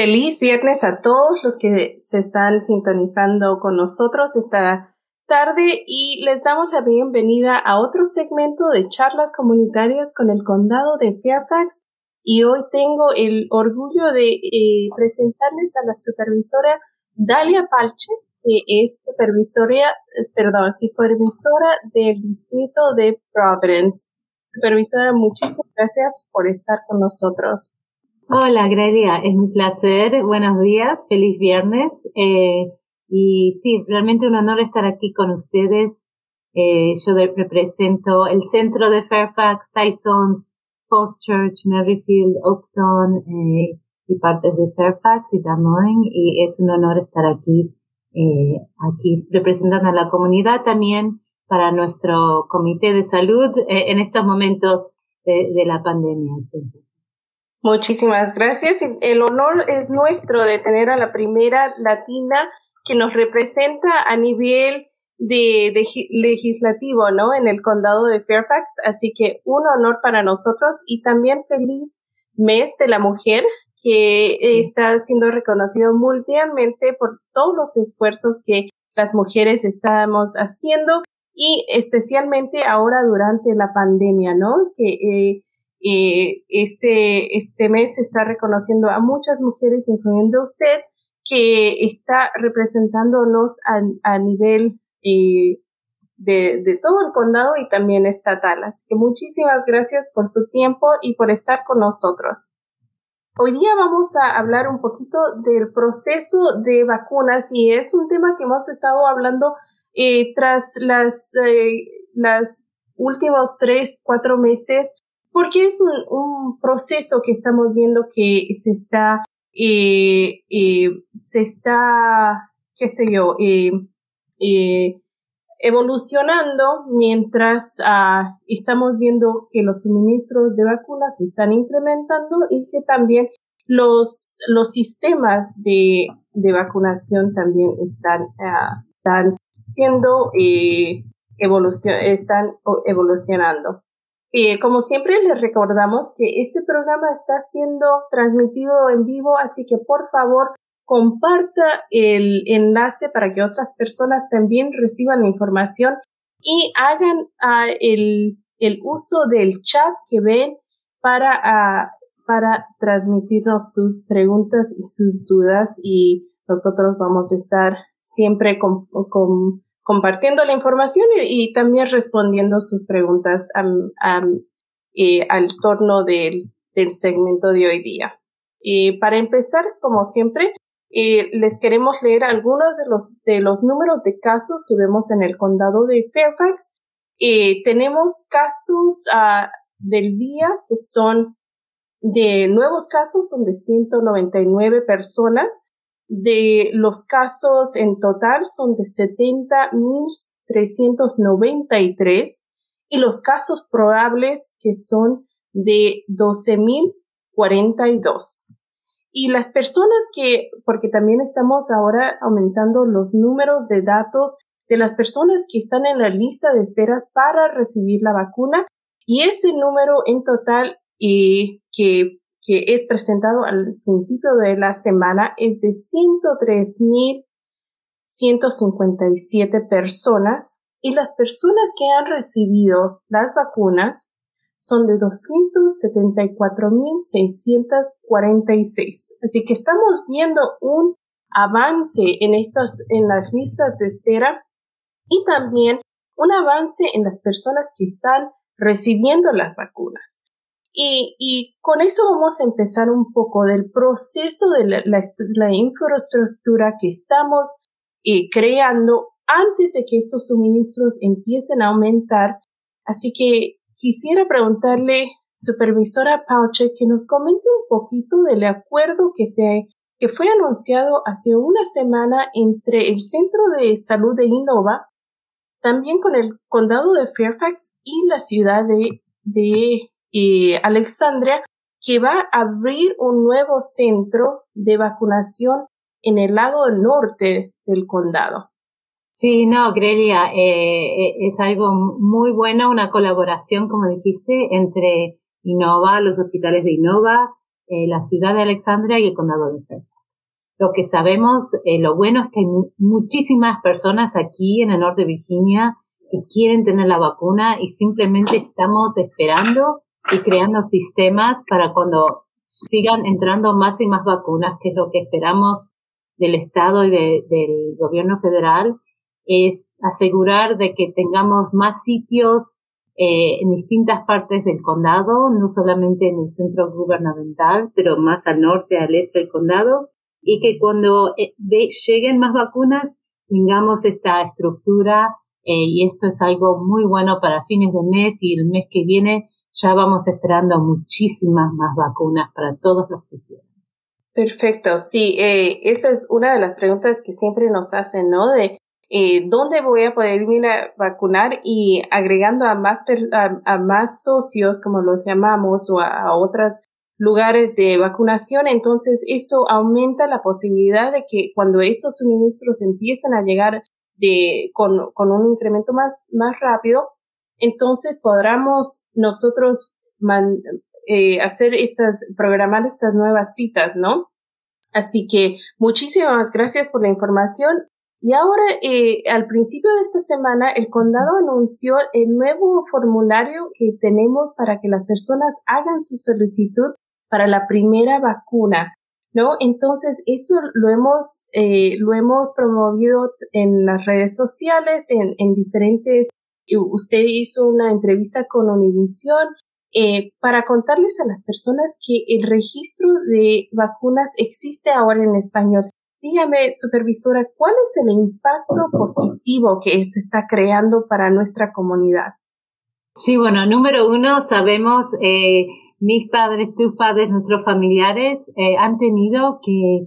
Feliz viernes a todos los que se están sintonizando con nosotros esta tarde y les damos la bienvenida a otro segmento de charlas comunitarias con el condado de Fairfax y hoy tengo el orgullo de eh, presentarles a la supervisora Dalia Palche, que es supervisora, perdón, supervisora del distrito de Providence. Supervisora, muchísimas gracias por estar con nosotros. Hola, Grelia, es un placer. Buenos días, feliz viernes. Eh, y sí, realmente un honor estar aquí con ustedes. Eh, yo represento el centro de Fairfax, Tyson, Post Church, Merrifield, Oakton eh, y partes de Fairfax y Damorin. Y es un honor estar aquí, eh, aquí representando a la comunidad también para nuestro comité de salud eh, en estos momentos de, de la pandemia. Muchísimas gracias. El honor es nuestro de tener a la primera latina que nos representa a nivel de, legislativo, ¿no? En el condado de Fairfax. Así que un honor para nosotros y también feliz mes de la mujer que está siendo reconocido mundialmente por todos los esfuerzos que las mujeres estamos haciendo y especialmente ahora durante la pandemia, ¿no? Que eh, eh, este, este mes está reconociendo a muchas mujeres, incluyendo usted, que está representándonos a, a nivel eh, de, de, todo el condado y también estatal. Así que muchísimas gracias por su tiempo y por estar con nosotros. Hoy día vamos a hablar un poquito del proceso de vacunas y es un tema que hemos estado hablando eh, tras las, eh, las últimos tres, cuatro meses porque es un, proceso que estamos viendo que se está, eh, eh, se está, qué sé yo, eh, eh evolucionando mientras uh, estamos viendo que los suministros de vacunas se están incrementando y que también los, los sistemas de, de vacunación también están, uh, están siendo eh, están evolucionando. Eh, como siempre, les recordamos que este programa está siendo transmitido en vivo, así que por favor comparta el enlace para que otras personas también reciban la información y hagan uh, el, el, uso del chat que ven para, uh, para transmitirnos sus preguntas y sus dudas y nosotros vamos a estar siempre con, con compartiendo la información y, también respondiendo sus preguntas eh, al torno del, segmento de hoy día. Y para empezar, como siempre, les queremos leer algunos de los, de los números de casos que vemos en el condado de Fairfax. Tenemos casos uh, del día que son de nuevos casos, son de 199 personas de los casos en total son de 70.393 y los casos probables que son de 12.042. Y las personas que, porque también estamos ahora aumentando los números de datos de las personas que están en la lista de espera para recibir la vacuna y ese número en total y eh, que que es presentado al principio de la semana es de 103.157 personas y las personas que han recibido las vacunas son de 274.646. Así que estamos viendo un avance en estas, en las listas de espera y también un avance en las personas que están recibiendo las vacunas. Y, y, con eso vamos a empezar un poco del proceso de la, la, infraestructura que estamos eh, creando antes de que estos suministros empiecen a aumentar. Así que quisiera preguntarle, supervisora Pauche, que nos comente un poquito del acuerdo que se que fue anunciado hace una semana entre el Centro de Salud de Innova, también con el condado de Fairfax y la ciudad de, de y Alexandria, que va a abrir un nuevo centro de vacunación en el lado norte del condado. Sí, no, Grelia, eh, eh, es algo muy bueno, una colaboración, como dijiste, entre Innova, los hospitales de Innova, eh, la ciudad de Alexandria y el condado de Fairfax. lo que sabemos, eh, lo bueno es que hay muchísimas personas aquí en el norte de Virginia que quieren tener la vacuna y simplemente estamos esperando y creando sistemas para cuando sigan entrando más y más vacunas, que es lo que esperamos del Estado y del gobierno federal, es asegurar de que tengamos más sitios eh, en distintas partes del condado, no solamente en el centro gubernamental, pero más al norte, al este del condado, y que cuando eh, lleguen más vacunas tengamos esta estructura eh, y esto es algo muy bueno para fines de mes y el mes que viene ya vamos esperando muchísimas más vacunas para todos los que quieran. Perfecto, sí, eh, esa es una de las preguntas que siempre nos hacen, ¿no? De eh, dónde voy a poder ir a vacunar y agregando a más, a, más socios, como los llamamos, o a, otros lugares de vacunación, entonces eso aumenta la posibilidad de que cuando estos suministros empiecen a llegar de, con, con un incremento más, más rápido, entonces podamos nosotros eh, hacer estas, programar estas nuevas citas, ¿no? Así que muchísimas gracias por la información. Y ahora, eh, al principio de esta semana, el condado anunció el nuevo formulario que tenemos para que las personas hagan su solicitud para la primera vacuna, ¿no? Entonces, esto lo hemos, eh, lo hemos promovido en las redes sociales, en, en diferentes usted hizo una entrevista con Univision eh, para contarles a las personas que el registro de vacunas existe ahora en español. Dígame, supervisora, ¿cuál es el impacto positivo que esto está creando para nuestra comunidad? Sí, bueno, número uno, sabemos, eh, mis padres, tus padres, nuestros familiares eh, han tenido que,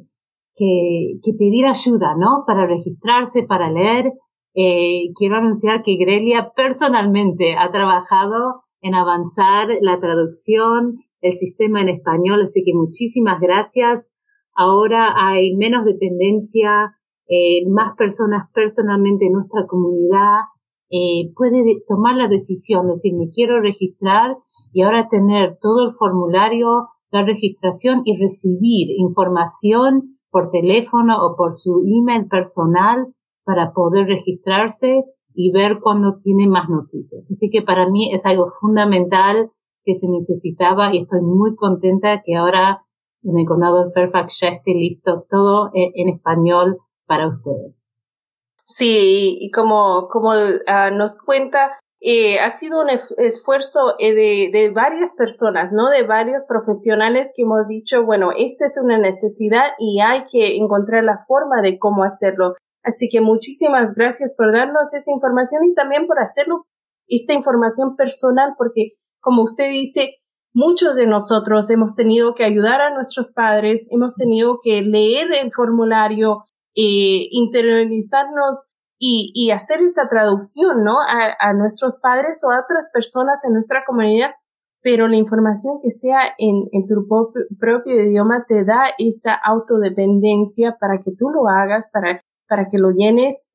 pedir ayuda, ¿no? Para registrarse, para leer. Eh, quiero anunciar que Grelia personalmente ha trabajado en avanzar la traducción, el sistema en español, así que muchísimas gracias. Ahora hay menos dependencia, eh, más personas personalmente en nuestra comunidad eh, puede tomar la decisión de decir me quiero registrar y ahora tener todo el formulario, la registración y recibir información por teléfono o por su email personal para poder registrarse y ver cuándo tiene más noticias. Así que para mí es algo fundamental que se necesitaba y estoy muy contenta que ahora en el condado de Fairfax ya esté listo todo en, español para ustedes. Sí, y como, como ah, nos cuenta, eh, ha sido un esfuerzo eh, de, de, varias personas, ¿no? De varios profesionales que hemos dicho, bueno, esta es una necesidad y hay que encontrar la forma de cómo hacerlo. Así que muchísimas gracias por darnos esa información y también por hacerlo, esta información personal, porque como usted dice, muchos de nosotros hemos tenido que ayudar a nuestros padres, hemos tenido que leer el formulario, eh, interiorizarnos y, hacer esa traducción, ¿no? A, nuestros padres o a otras personas en nuestra comunidad, pero la información que sea en, en tu propio, propio idioma te da esa autodependencia para que tú lo hagas, para para que lo llenes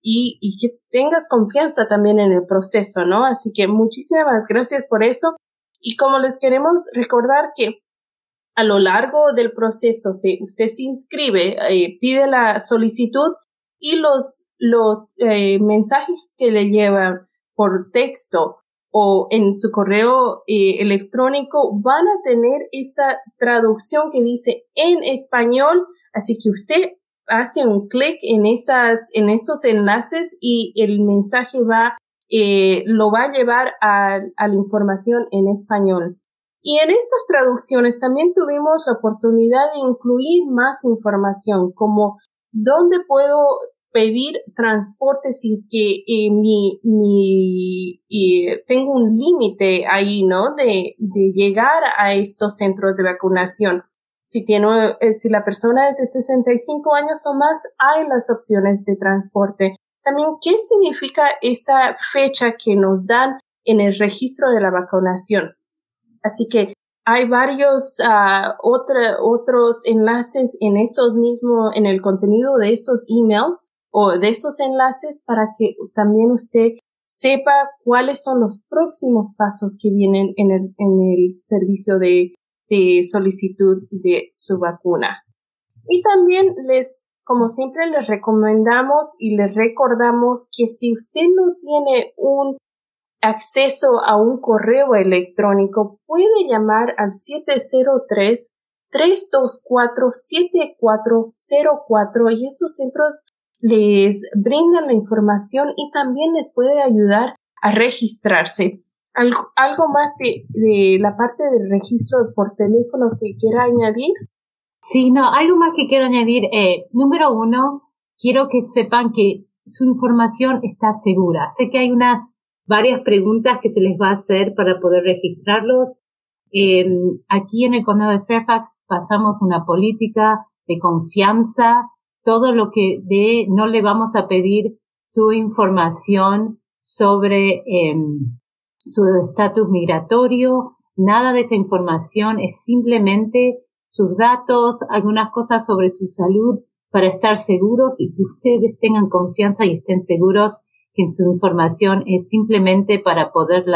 y, y, que tengas confianza también en el proceso, ¿no? Así que muchísimas gracias por eso. Y como les queremos recordar que a lo largo del proceso, si usted se inscribe, eh, pide la solicitud y los, los eh, mensajes que le llevan por texto o en su correo eh, electrónico van a tener esa traducción que dice en español, así que usted hace un clic en esas, en esos enlaces y el mensaje va, eh, lo va a llevar a, a la información en español. Y en esas traducciones también tuvimos la oportunidad de incluir más información, como dónde puedo pedir transporte si es que eh, mi, mi eh, tengo un límite ahí, ¿no? De, de llegar a estos centros de vacunación. Si, tiene, eh, si la persona es de 65 años o más, hay las opciones de transporte. También, ¿qué significa esa fecha que nos dan en el registro de la vacunación? Así que hay varios uh, otros enlaces en esos mismos, en el contenido de esos emails o de esos enlaces para que también usted sepa cuáles son los próximos pasos que vienen en el, en el servicio de de solicitud de su vacuna. Y también les, como siempre, les recomendamos y les recordamos que si usted no tiene un acceso a un correo electrónico, puede llamar al 703 324 7404 y esos centros les brindan la información y también les puede ayudar a registrarse. ¿Algo, algo más de, de la parte del registro por teléfono que quiera añadir? Sí, no, algo más que quiero añadir. Eh, número uno, quiero que sepan que su información está segura. Sé que hay unas varias preguntas que se les va a hacer para poder registrarlos. Eh, aquí en el condado de Fairfax pasamos una política de confianza. Todo lo que de no le vamos a pedir su información sobre eh, su estatus migratorio. Nada de esa información es simplemente sus datos, algunas cosas sobre su salud para estar seguros y que ustedes tengan confianza y estén seguros que su información es simplemente para poder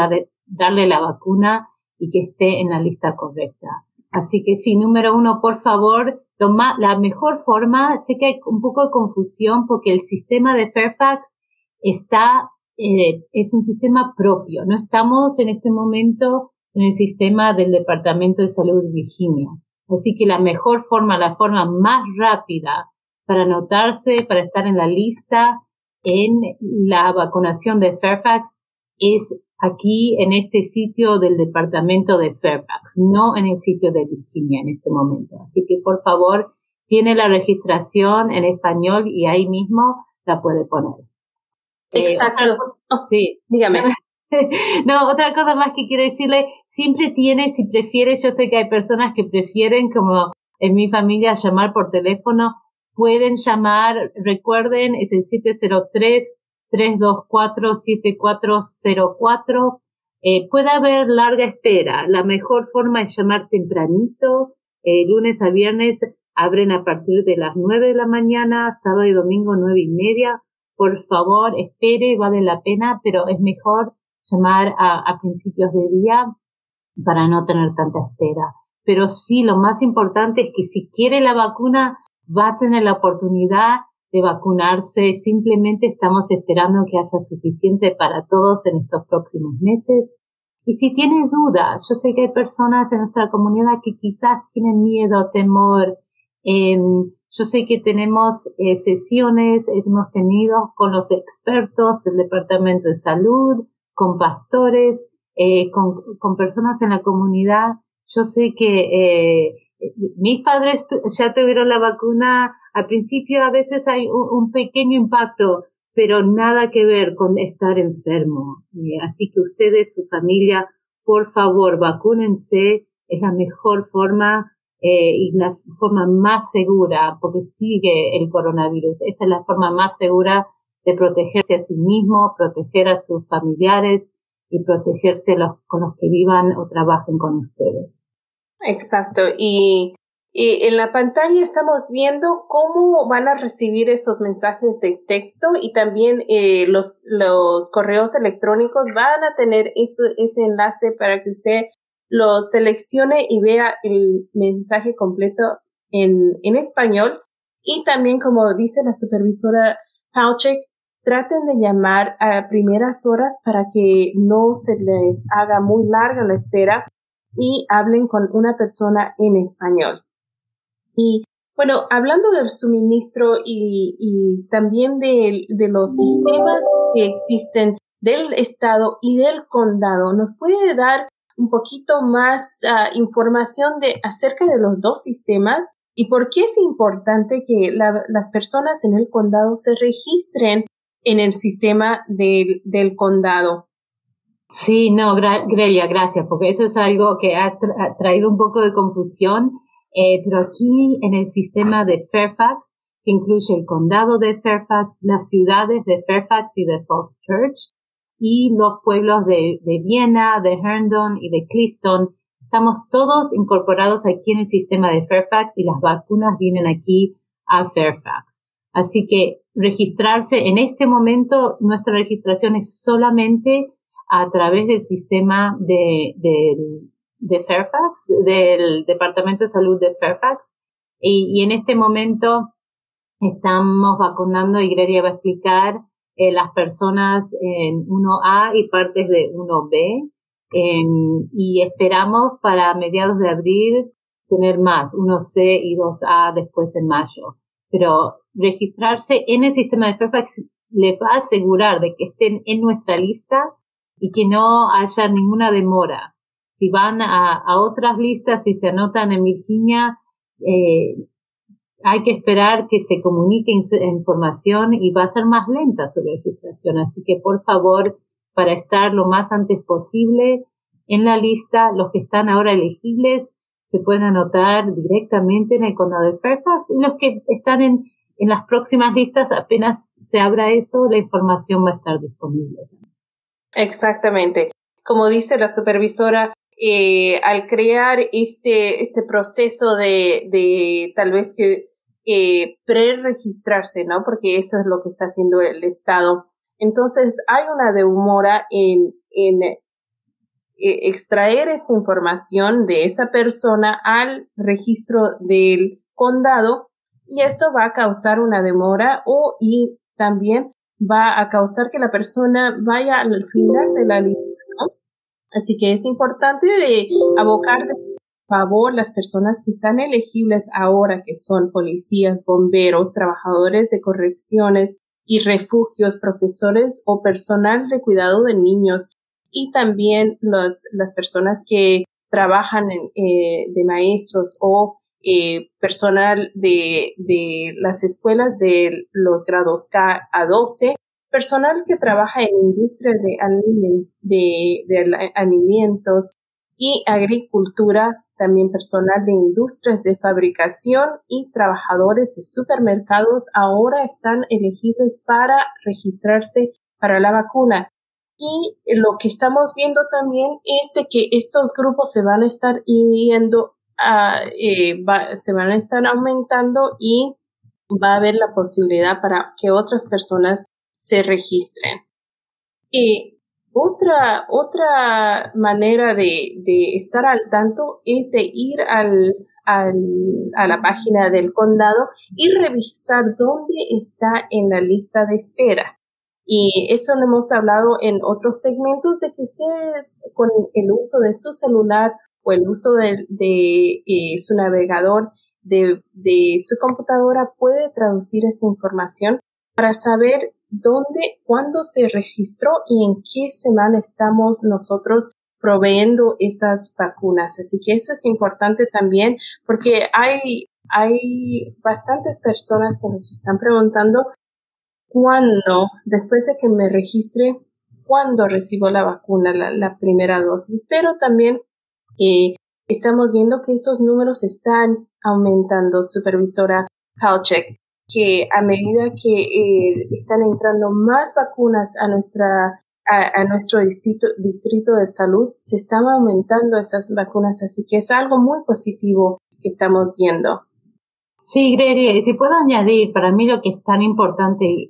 darle la vacuna y que esté en la lista correcta. Así que sí, número uno, por favor, toma la mejor forma, sé que hay un poco de confusión porque el sistema de Fairfax está, eh, es un sistema propio. No estamos en este momento en el sistema del Departamento de Salud de Virginia. Así que la mejor forma, la forma más rápida para anotarse, para estar en la lista en la vacunación de Fairfax es aquí en este sitio del departamento de Fairfax, no en el sitio de Virginia en este momento. Así que por favor, tiene la registración en español y ahí mismo la puede poner. Eh, Exacto. Oh, sí. Dígame. no, otra cosa más que quiero decirle, siempre tiene, si prefiere, yo sé que hay personas que prefieren, como en mi familia, llamar por teléfono, pueden llamar, recuerden, es el 703-324-7404. Eh, puede haber larga espera. La mejor forma es llamar tempranito. Eh, lunes a viernes abren a partir de las 9 de la mañana, sábado y domingo nueve y media. Por favor, espere, vale la pena, pero es mejor llamar a, principios de día para no tener tanta espera. Pero sí, lo más importante es que si quiere la vacuna, va a tener la oportunidad de vacunarse. Simplemente estamos esperando que haya suficiente para todos en estos próximos meses. Y si tiene dudas, yo sé que hay personas en nuestra comunidad que quizás tienen miedo, temor. Em, yo sé que tenemos eh, sesiones, hemos tenido con los expertos del Departamento de Salud, con pastores, eh, con, con, personas en la comunidad. Yo sé que eh, mis padres ya tuvieron la vacuna. Al principio a veces hay un, pequeño impacto, pero nada que ver con estar enfermo. así que ustedes, su familia, por favor, vacúnense. Es la mejor forma eh, y la forma más segura, porque sigue el coronavirus. Esta es la forma más segura de protegerse a sí mismo, proteger a sus familiares y protegerse los, con los que vivan o trabajen con ustedes. Exacto. Y, en la pantalla estamos viendo cómo van a recibir esos mensajes de texto y también eh, los, los correos electrónicos van a tener eso, ese enlace para que usted lo seleccione y vea el mensaje completo en, en español. Y también, como dice la supervisora Pauchek, traten de llamar a primeras horas para que no se les haga muy larga la espera y hablen con una persona en español. Y bueno, hablando del suministro y, y también de, de, los sistemas que existen del estado y del condado, ¿nos puede dar un poquito más ah, información de acerca de los dos sistemas y por qué es importante que las personas en el condado se registren en el sistema del, del condado. Sí, no, Grelia, gracias, porque eso es algo que ha, traído un poco de confusión, eh, pero aquí en el sistema de Fairfax, que incluye el condado de Fairfax, las ciudades de Fairfax y de Falls Church, y los pueblos de, de Viena, de Herndon y de Clifton, estamos todos incorporados aquí en el sistema de Fairfax y las vacunas vienen aquí a Fairfax. Así que registrarse en este momento, nuestra registración es solamente a través del sistema de, de, Fairfax, del Departamento de Salud de Fairfax. Y, en este momento estamos vacunando, y Greria va a explicar, eh, las personas en 1A y partes de 1B. Em, y esperamos para mediados de abril tener más, 1C y 2A después en mayo. Pero registrarse en el sistema de Fairfax le va a asegurar de que estén en nuestra lista y que no haya ninguna demora. Si van a, otras listas y se anotan en Virginia, eh, hay que esperar que se comunique información y va a ser más lenta su registración. Así que por favor, para estar lo más antes posible en la lista, los que están ahora elegibles se pueden anotar directamente en el condado de Fairfax y los que están en, en las próximas listas, apenas se abra eso, la información va a estar disponible. Exactamente. Como dice la supervisora, eh, al crear este, este proceso de, de tal vez que eh, pre-registrarse, ¿no? Porque eso es lo que está haciendo el Estado. Entonces, hay una demora en, en eh, extraer esa información de esa persona al registro del condado y eso va a causar una demora o y también va a causar que la persona vaya al final de la lista, ¿no? Así que es importante de abocar de favor las personas que están elegibles ahora, que son policías, bomberos, trabajadores de correcciones y refugios, profesores o personal de cuidado de niños y también los, las personas que trabajan en, eh, de maestros o eh, personal de, de las escuelas de los grados K a 12, personal que trabaja en industrias de, de, de alimentos y agricultura, también personal de industrias de fabricación y trabajadores de supermercados ahora están elegibles para registrarse para la vacuna. Y lo que estamos viendo también es de que estos grupos se van a estar yendo eh, se van a estar aumentando y va a haber la posibilidad para que otras personas se registren. Y otra, otra manera de, de estar al tanto es de ir al, al, a la página del condado y revisar dónde está en la lista de espera. Y eso lo hemos hablado en otros segmentos de que ustedes con el uso de su celular o el uso de, eh, su navegador de, de su computadora puede traducir esa información para saber dónde, cuándo se registró y en qué semana estamos nosotros proveyendo esas vacunas. Así que eso es importante también porque hay, hay bastantes personas que nos están preguntando cuándo, después de que me registre, cuándo recibo la vacuna, la, primera dosis. Pero también eh, estamos viendo que esos números están aumentando, supervisora Halchek, que a medida que eh, están entrando más vacunas a nuestra a, nuestro distrito, distrito de salud, se están aumentando esas vacunas, así que es algo muy positivo que estamos viendo. Sí, Gregory, y si puedo añadir, para mí lo que es tan importante y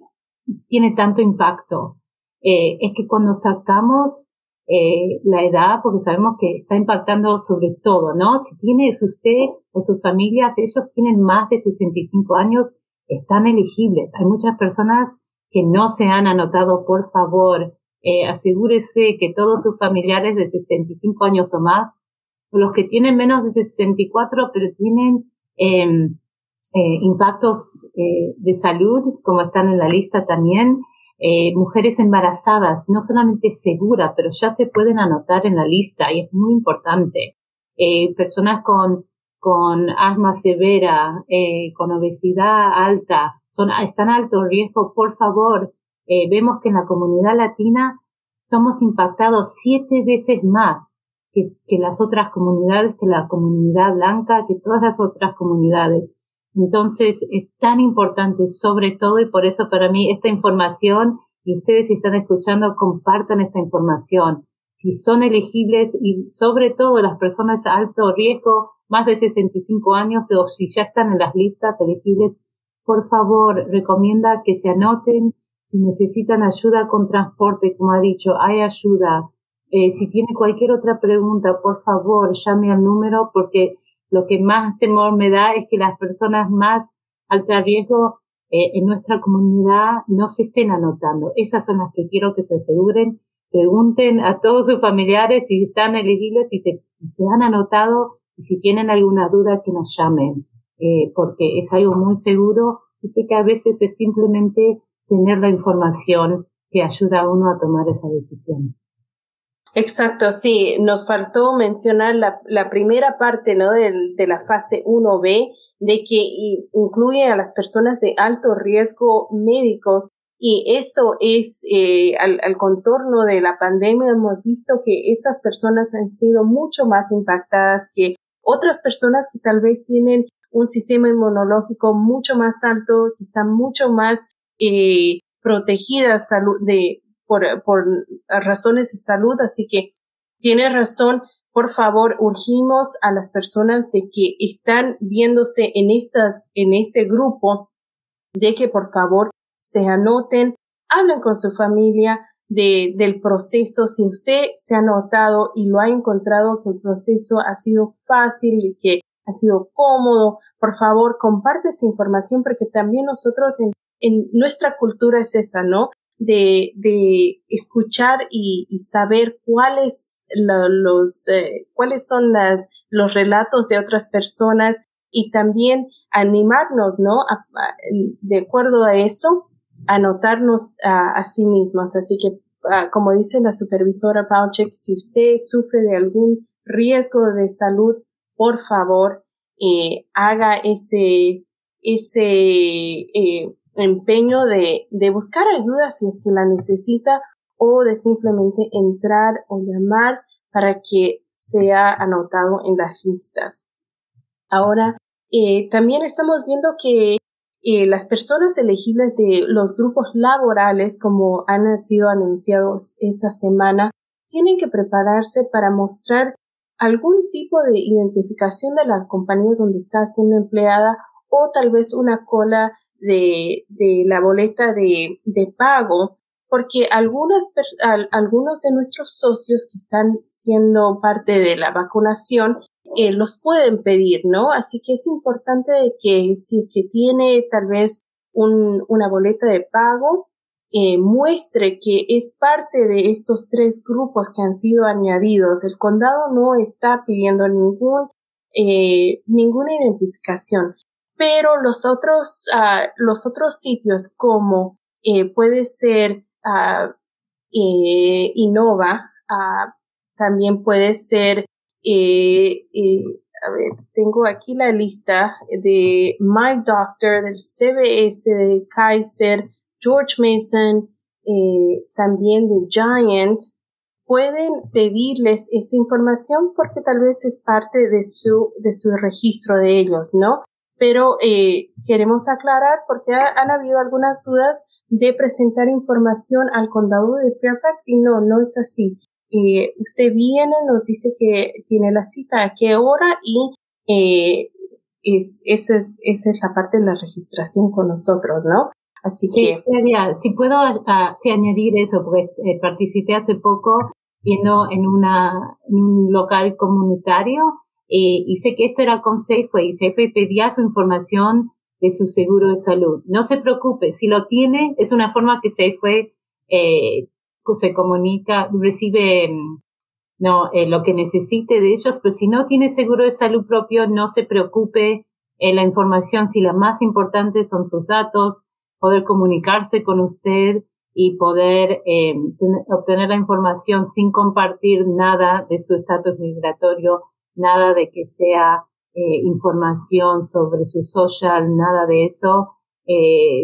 tiene tanto impacto, eh, es que cuando sacamos eh, la edad, porque sabemos que está impactando sobre todo, ¿no? Si tiene usted o sus familias, ellos tienen más de 65 años, están elegibles. Hay muchas personas que no se han anotado, por favor, eh, asegúrese que todos sus familiares de 65 años o más, los que tienen menos de 64, pero tienen em, eh, impactos eh, de salud, como están en la lista también, mujeres embarazadas, no solamente segura, pero ya se pueden anotar en la lista y es muy importante. Personas con, con asma severa, eh, con obesidad alta, son, están alto riesgo, por favor. Eh, vemos que en la comunidad latina somos impactados siete veces más que, que las otras comunidades, que la comunidad blanca, que todas las otras comunidades. Entonces, es tan importante sobre todo y por eso para mí esta información y ustedes si están escuchando compartan esta información. Si son elegibles y sobre todo las personas a alto riesgo, más de 65 años o si ya están en las listas elegibles, por favor, recomienda que se anoten. Si necesitan ayuda con transporte, como ha dicho, hay ayuda. Eh, si tiene cualquier otra pregunta, por favor, llame al número porque lo que más temor me da es que las personas más alta riesgo eh, en nuestra comunidad no se estén anotando. Esas son las que quiero que se aseguren. Pregunten a todos sus familiares si están elegibles, si si se han anotado y si tienen alguna duda que nos llamen, eh, porque es algo muy seguro y sé que a veces es simplemente tener la información que ayuda a uno a tomar esa decisión. Exacto, sí, nos faltó mencionar la, la primera parte ¿no? de, de la fase 1B, de que incluye a las personas de alto riesgo médicos y eso es eh, al, al, contorno de la pandemia hemos visto que esas personas han sido mucho más impactadas que otras personas que tal vez tienen un sistema inmunológico mucho más alto, que están mucho más eh, protegidas de, por, por razones de salud. Así que tiene razón por favor, urgimos a las personas de que están viéndose en estas, en este grupo, de que por favor se anoten, hablen con su familia de, del proceso. Si usted se ha notado y lo ha encontrado que el proceso ha sido fácil y que ha sido cómodo, por favor, comparte esa información porque también nosotros en, en nuestra cultura es esa, ¿no? de, de escuchar y, saber cuáles los eh, cuáles son las los relatos de otras personas y también animarnos, ¿no? de acuerdo a eso, anotarnos a, sí mismos. Así que, ah, como dice la supervisora Pauchek, si usted sufre de algún riesgo de salud, por favor, eh, haga ese, ese, eh, empeño de, de buscar ayuda si es que la necesita o de simplemente entrar o llamar para que sea anotado en las listas. Ahora, eh, también estamos viendo que eh, las personas elegibles de los grupos laborales, como han sido anunciados esta semana, tienen que prepararse para mostrar algún tipo de identificación de la compañía donde está siendo empleada o tal vez una cola de, de la boleta de, de pago, porque algunas, algunos de nuestros socios que están siendo parte de la vacunación eh, los pueden pedir, ¿no? Así que es importante que si es que tiene tal vez un, una boleta de pago, eh, muestre que es parte de estos tres grupos que han sido añadidos. El condado no está pidiendo ningún, eh, ninguna identificación pero los otros, uh, los otros sitios como puede ser uh, Innova, uh, también puede ser, eh, eh, a ver, tengo aquí la lista de My Doctor, del CBS, de Kaiser, George Mason, eh, también de Giant, pueden pedirles esa información porque tal vez es parte de su, de su registro de ellos, ¿no? pero eh, queremos aclarar porque han habido algunas dudas de presentar información al condado de Fairfax y no, no es así. Eh, usted viene, nos dice que tiene la cita a qué hora y eh, es, esa, es, esa es la parte de la registración con nosotros, ¿no? Así que... si puedo uh, si añadir eso, porque eh, participé hace poco viendo en, una, en un local comunitario eh, y sé que esto era con Safeway y Safeway pedía su información de su seguro de salud. No se preocupe, si lo tiene, es una forma que Safeway eh, se comunica, recibe mm, no eh, lo que necesite de ellos, pero si no tiene seguro de salud propio, no se preocupe. Eh, la información, si la más importante son sus datos, poder comunicarse con usted y poder eh, obtener la información sin compartir nada de su estatus migratorio nada de que sea eh, información sobre su social, nada de eso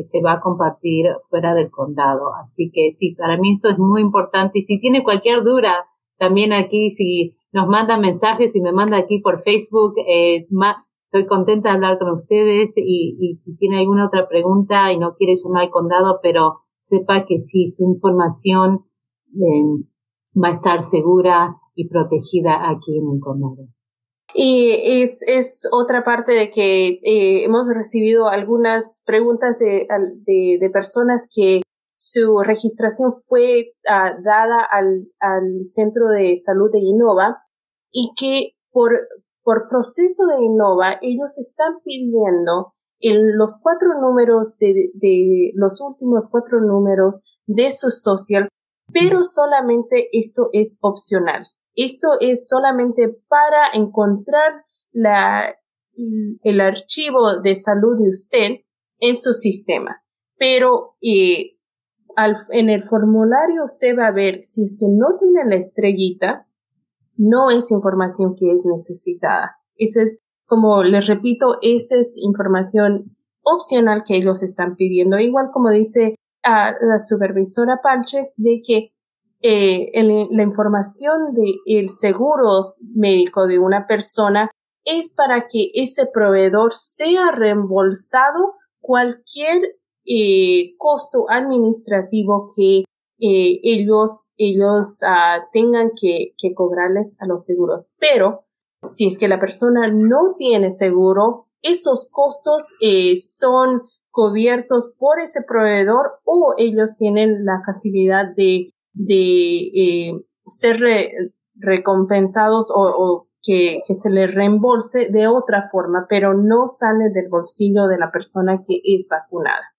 se va a compartir fuera del condado. Así que sí, para mí eso es muy importante. Y si tiene cualquier duda, también aquí, si nos manda mensajes y me manda aquí por Facebook, eh, estoy contenta de hablar con ustedes y, y, si tiene alguna otra pregunta y no quiere llamar al condado, pero sepa que sí, su información eh, va a estar segura y protegida aquí en el condado. Y es, otra parte de que eh, hemos recibido algunas preguntas de, de, personas que su registración fue uh, dada al, al Centro de Salud de Innova y que por, por proceso de Innova, ellos están pidiendo en los cuatro números de, de los últimos cuatro números de su social, pero solamente esto es opcional. Esto es solamente para encontrar la, el archivo de salud de usted en su sistema. Pero eh, al, en el formulario usted va a ver si es que no tiene la estrellita, no es información que es necesitada. Eso es, como les repito, esa es información opcional que ellos están pidiendo. Igual como dice a la supervisora Panche, de que eh, la información del seguro médico de una persona es para que ese proveedor sea reembolsado cualquier eh, costo administrativo que eh, ellos, ellos ah, tengan que, cobrarles a los seguros. Pero si es que la persona no tiene seguro, esos costos son cubiertos por ese proveedor o ellos tienen la facilidad de, de ser recompensados o, que, se le reembolse de otra forma, pero no sale del bolsillo de la persona que es vacunada.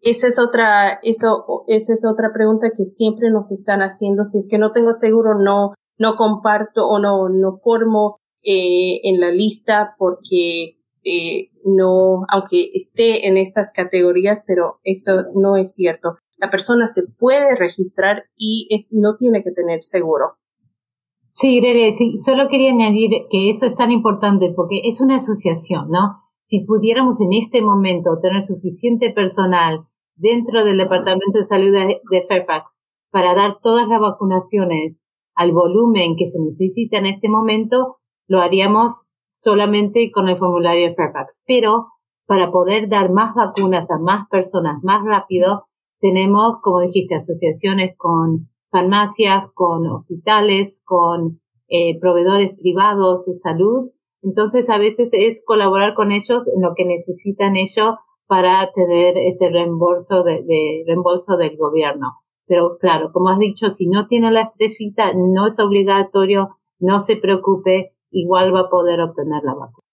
Esa es otra, eso, esa es otra pregunta que siempre nos están haciendo. Si es que no tengo seguro, no, no comparto o no, no formo eh, en la lista porque eh, no, aunque esté en estas categorías, pero eso no es cierto. La persona se puede registrar y es, no tiene que tener seguro. Sí, Grere, sí, solo quería añadir que eso es tan importante porque es una asociación, ¿no? Si pudiéramos en este momento tener suficiente personal dentro del Departamento de Salud de, Fairfax para dar todas las vacunaciones al volumen que se necesita en este momento, lo haríamos solamente con el formulario de Fairfax. Pero para poder dar más vacunas a más personas más rápido, tenemos, como dijiste, asociaciones con farmacias, con hospitales, con eh, proveedores privados de salud. Entonces, a veces es colaborar con ellos en lo que necesitan ellos para tener ese reembolso de, reembolso del gobierno. Pero claro, como has dicho, si no tiene la estrellita, no es obligatorio, no se preocupe, igual va a poder obtener la vacuna.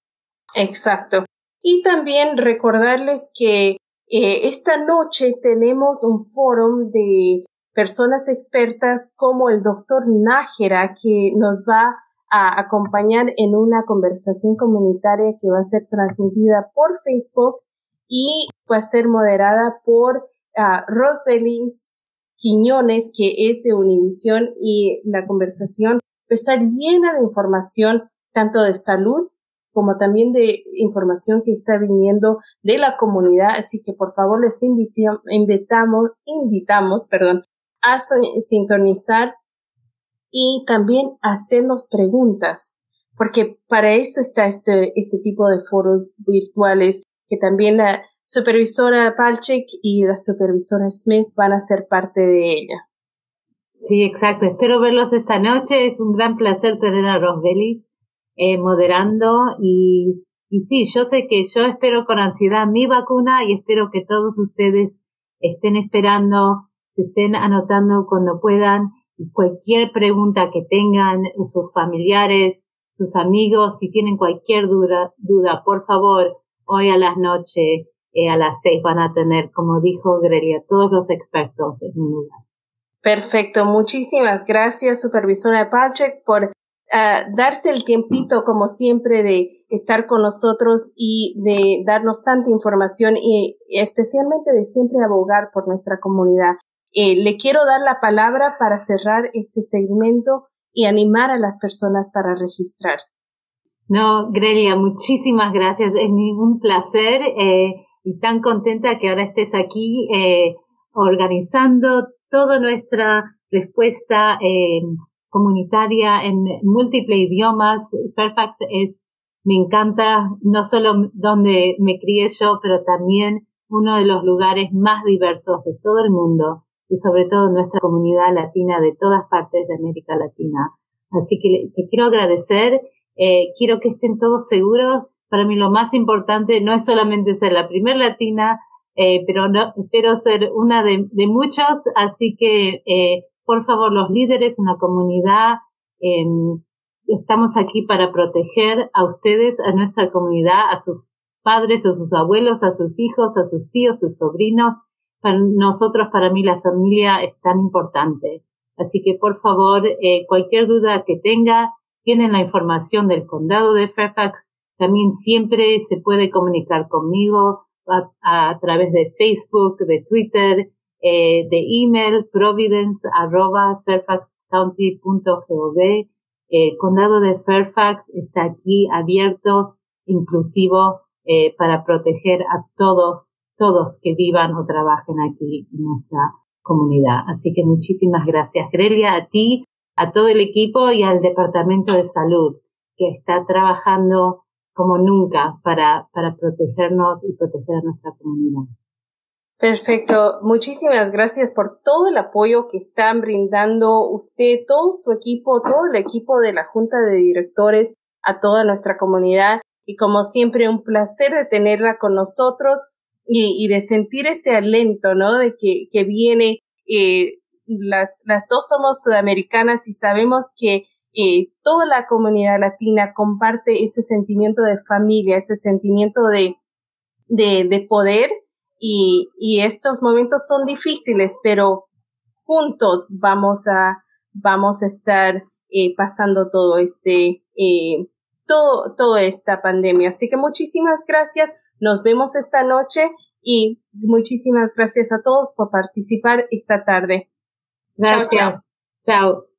Exacto. Y también recordarles que eh, esta noche tenemos un foro de personas expertas como el doctor Nájera que nos va a acompañar en una conversación comunitaria que va a ser transmitida por Facebook y va a ser moderada por uh, Rosbelis Quiñones, que es de Univisión y la conversación va a estar llena de información tanto de salud como también de información que está viniendo de la comunidad. Así que por favor les invitamos, invitamos, perdón, a sintonizar y también hacernos preguntas, porque para eso está este, este tipo de foros virtuales que también la supervisora Palchik y la supervisora Smith van a ser parte de ella. Sí, exacto. Espero verlos esta noche. Es un gran placer tener a Rosbelly eh, moderando y, y sí, yo sé que yo espero con ansiedad mi vacuna y espero que todos ustedes estén esperando se estén anotando cuando puedan cualquier pregunta que tengan sus familiares, sus amigos, si tienen cualquier duda, duda por favor, hoy a las noche, eh, a las seis van a tener, como dijo Grelia, todos los expertos en lugar. Perfecto, muchísimas gracias, supervisora Patrick, por ah, darse el tiempito, como siempre, de estar con nosotros y de darnos tanta información y especialmente de siempre abogar por nuestra comunidad. Eh, le quiero dar la palabra para cerrar este segmento y animar a las personas para registrarse. No, Grelia, muchísimas gracias. Es un placer eh, y tan contenta que ahora estés aquí eh, organizando toda nuestra respuesta eh, comunitaria en múltiples idiomas. Fairfax es, me encanta, no solo donde me crié yo, pero también uno de los lugares más diversos de todo el mundo y sobre todo nuestra comunidad latina de todas partes de América Latina. Así que te quiero agradecer, eh, quiero que estén todos seguros. Para mí lo más importante no es solamente ser la primer latina, eh, pero no, espero ser una de, de muchos, así que eh, por favor los líderes en la comunidad, em, estamos aquí para proteger a ustedes, a nuestra comunidad, a sus padres, a sus abuelos, a sus hijos, a sus tíos, sus sobrinos. Para nosotros, para mí, la familia es tan importante. Así que, por favor, eh, cualquier duda que tenga, tienen la información del condado de Fairfax. También siempre se puede comunicar conmigo a, través de Facebook, de Twitter, eh, de email, providence arroba fairfaxcounty.gov. El condado de Fairfax está aquí abierto, inclusivo, eh, para proteger a todos, todos que vivan o trabajen aquí en nuestra comunidad. Así que muchísimas gracias, Grelia, a ti, a todo el equipo y al Departamento de Salud que está trabajando como nunca para, para protegernos y proteger a nuestra comunidad. Perfecto. Muchísimas gracias por todo el apoyo que están brindando usted, todo su equipo, todo el equipo de la Junta de Directores a toda nuestra comunidad. Y como siempre, un placer de tenerla con nosotros y, de sentir ese alento, ¿no? De que, que viene. Eh, las, las dos somos sudamericanas y sabemos que eh, toda la comunidad latina comparte ese sentimiento de familia, ese sentimiento de, de, de poder y, y estos momentos son difíciles, pero juntos vamos a, vamos a estar eh, pasando todo este, eh, todo, toda esta pandemia. Así que muchísimas gracias. Nos vemos esta noche y muchísimas gracias a todos por participar esta tarde. Gracias. chao.